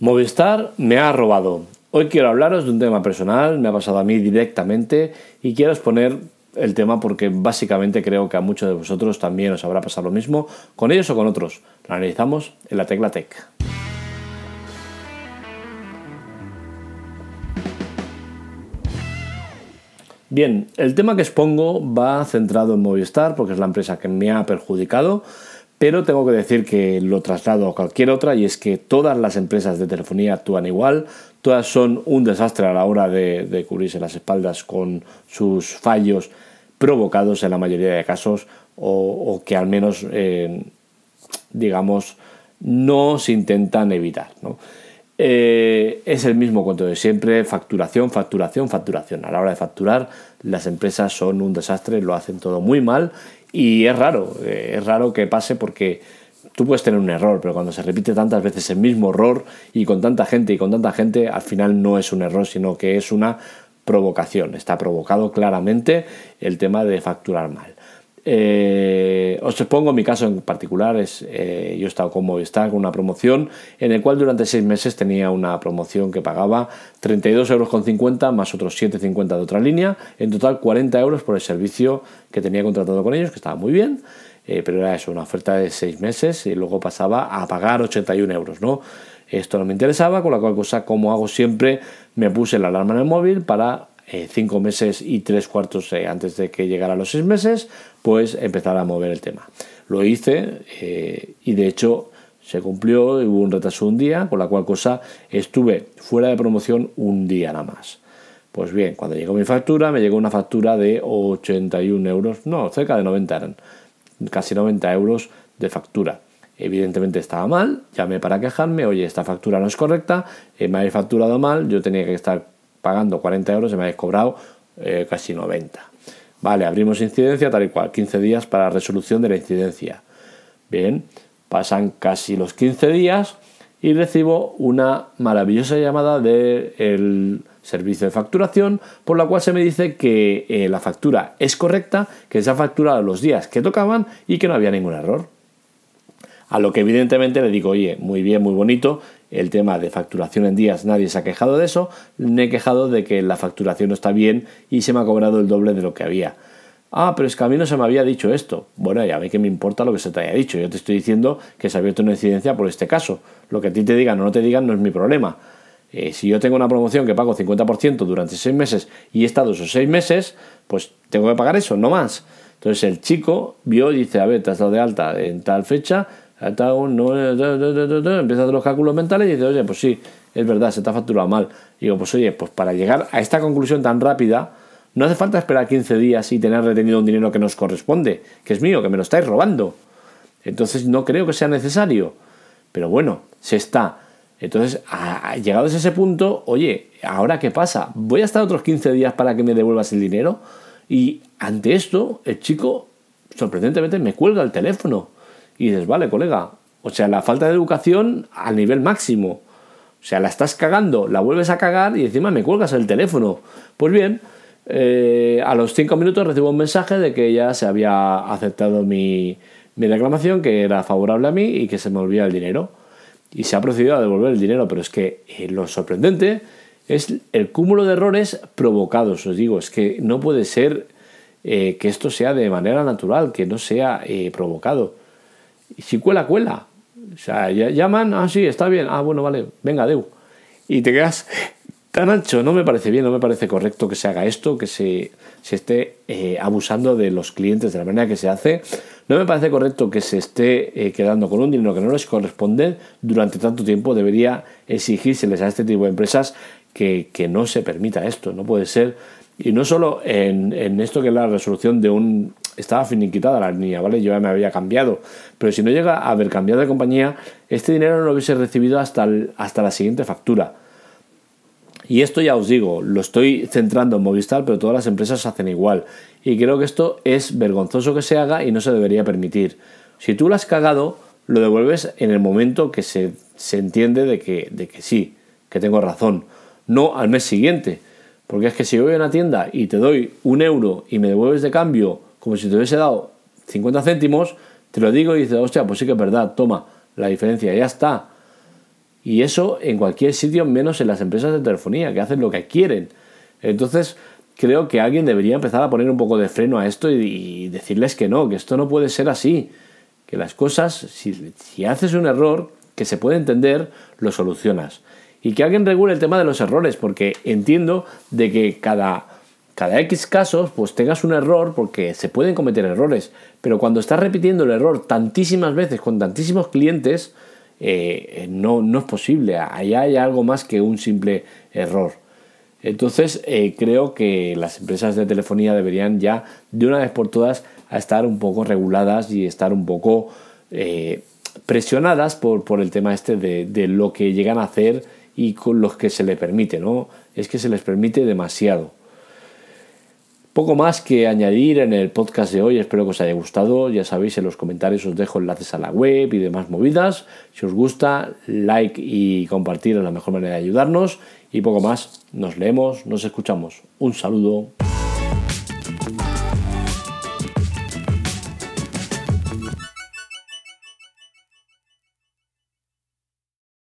Movistar me ha robado. Hoy quiero hablaros de un tema personal, me ha pasado a mí directamente y quiero exponer el tema porque básicamente creo que a muchos de vosotros también os habrá pasado lo mismo, con ellos o con otros. Lo analizamos en la Tecla Tech. Bien, el tema que expongo va centrado en Movistar porque es la empresa que me ha perjudicado pero tengo que decir que lo traslado a cualquier otra y es que todas las empresas de telefonía actúan igual, todas son un desastre a la hora de, cubrirse las espaldas con sus fallos provocados en la mayoría de casos o, que al menos, eh, digamos, no se intentan evitar. Eh, es el mismo cuento de siempre, facturación, facturación, facturación. A la hora de facturar, las empresas son un desastre, lo hacen todo muy mal y es raro, eh, es raro que pase porque tú puedes tener un error, pero cuando se repite tantas veces el mismo error y con tanta gente y con tanta gente, al final no es un error, sino que es una provocación. Está provocado claramente el tema de facturar mal. Eh, os expongo mi caso en particular. Es, eh, yo he estado con Movistar con una promoción en el cual durante seis meses tenía una promoción que pagaba 32,50 euros más otros 7,50 de otra línea. En total 40 euros por el servicio que tenía contratado con ellos, que estaba muy bien. Eh, pero era eso, una oferta de seis meses y luego pasaba a pagar 81 euros. ¿no? Esto no me interesaba, con la cual cosa, como hago siempre, me puse la alarma en el móvil para eh, cinco meses y tres cuartos eh, antes de que llegara los seis meses, pues empezar a mover el tema. Lo hice eh, y de hecho se cumplió, hubo un retraso un día, con la cual cosa estuve fuera de promoción un día nada más. Pues bien, cuando llegó mi factura, me llegó una factura de 81 euros, no, cerca de 90 eran, casi 90 euros de factura. Evidentemente estaba mal, llamé para quejarme, oye, esta factura no es correcta, me habéis facturado mal, yo tenía que estar pagando 40 euros y me habéis cobrado eh, casi 90. Vale, abrimos incidencia tal y cual, 15 días para resolución de la incidencia. Bien, pasan casi los 15 días y recibo una maravillosa llamada del servicio de facturación, por la cual se me dice que eh, la factura es correcta, que se ha facturado los días que tocaban y que no había ningún error. A lo que evidentemente le digo, oye, muy bien, muy bonito, el tema de facturación en días, nadie se ha quejado de eso, me he quejado de que la facturación no está bien y se me ha cobrado el doble de lo que había. Ah, pero es que a mí no se me había dicho esto. Bueno, ya ve que me importa lo que se te haya dicho. Yo te estoy diciendo que se ha abierto una incidencia por este caso. Lo que a ti te digan o no te digan no es mi problema. Eh, si yo tengo una promoción que pago 50% durante seis meses y he estado esos seis meses, pues tengo que pagar eso, no más. Entonces el chico vio y dice, a ver, te has dado de alta en tal fecha, no, empieza a hacer los cálculos mentales y dice, oye, pues sí, es verdad, se te ha facturado mal. Y digo, pues oye, pues para llegar a esta conclusión tan rápida, no hace falta esperar 15 días y tener retenido un dinero que nos corresponde, que es mío, que me lo estáis robando. Entonces no creo que sea necesario. Pero bueno, se está. Entonces, llegados a ese punto, oye, ¿ahora qué pasa? ¿Voy a estar otros 15 días para que me devuelvas el dinero? Y ante esto, el chico, sorprendentemente, me cuelga el teléfono. Y dices, vale, colega, o sea, la falta de educación al nivel máximo. O sea, la estás cagando, la vuelves a cagar y encima me cuelgas el teléfono. Pues bien, eh, a los cinco minutos recibo un mensaje de que ya se había aceptado mi, reclamación, que era favorable a mí y que se me olvida el dinero. Y se ha procedido a devolver el dinero, pero es que eh, lo sorprendente es el cúmulo de errores provocados. Os digo, es que no puede ser eh, que esto sea de manera natural, que no sea provocado. Y si cuela, cuela. O sea, llaman, ah, sí, está bien, ah, bueno, vale, venga, deu. Y te quedas tan ancho, no me parece bien, no me parece correcto que se haga esto, que se, se esté eh, abusando de los clientes de la manera que se hace. No me parece correcto que se esté eh, quedando con un dinero que no les corresponde durante tanto tiempo. Debería exigírseles a este tipo de empresas que, que no se permita esto. No puede ser. Y no solo en, en esto que es la resolución de un estaba finiquitada la línea, ¿vale? Yo ya me había cambiado. Pero si no llega a haber cambiado de compañía, este dinero no lo hubiese recibido hasta, hasta la siguiente factura. Y esto ya os digo, lo estoy centrando en Movistar, pero todas las empresas hacen igual. Y creo que esto es vergonzoso que se haga y no se debería permitir. Si tú lo has cagado, lo devuelves en el momento que se, se entiende de que, de que sí, que tengo razón. No al mes siguiente. Porque es que si voy a una tienda y te doy un euro y me devuelves de cambio como si te hubiese dado 50 céntimos, te lo digo y dices, hostia, pues sí que es verdad, toma la diferencia, ya está. Y eso en cualquier sitio, menos en las empresas de telefonía, que hacen lo que quieren. Entonces, creo que alguien debería empezar a poner un poco de freno a esto y, decirles que no, que esto no puede ser así. Que las cosas, si, si haces un error que se puede entender, lo solucionas. Y que alguien regule el tema de los errores, porque entiendo de que cada cada X casos, pues tengas un error, porque se pueden cometer errores, pero cuando estás repitiendo el error tantísimas veces con tantísimos clientes, eh, no, no, es posible. Allá hay algo más que un simple error. Entonces, eh, creo que las empresas de telefonía deberían ya, de una vez por todas, estar un poco reguladas y estar un poco eh, presionadas por, por, el tema este de, de, lo que llegan a hacer y con los que se les permite, ¿no? Es que se les permite demasiado. Poco más que añadir en el podcast de hoy, espero que os haya gustado. Ya sabéis, en los comentarios os dejo enlaces a la web y demás movidas. Si os gusta, like y compartir es la mejor manera de ayudarnos. Y poco más, nos leemos, nos escuchamos. Un saludo.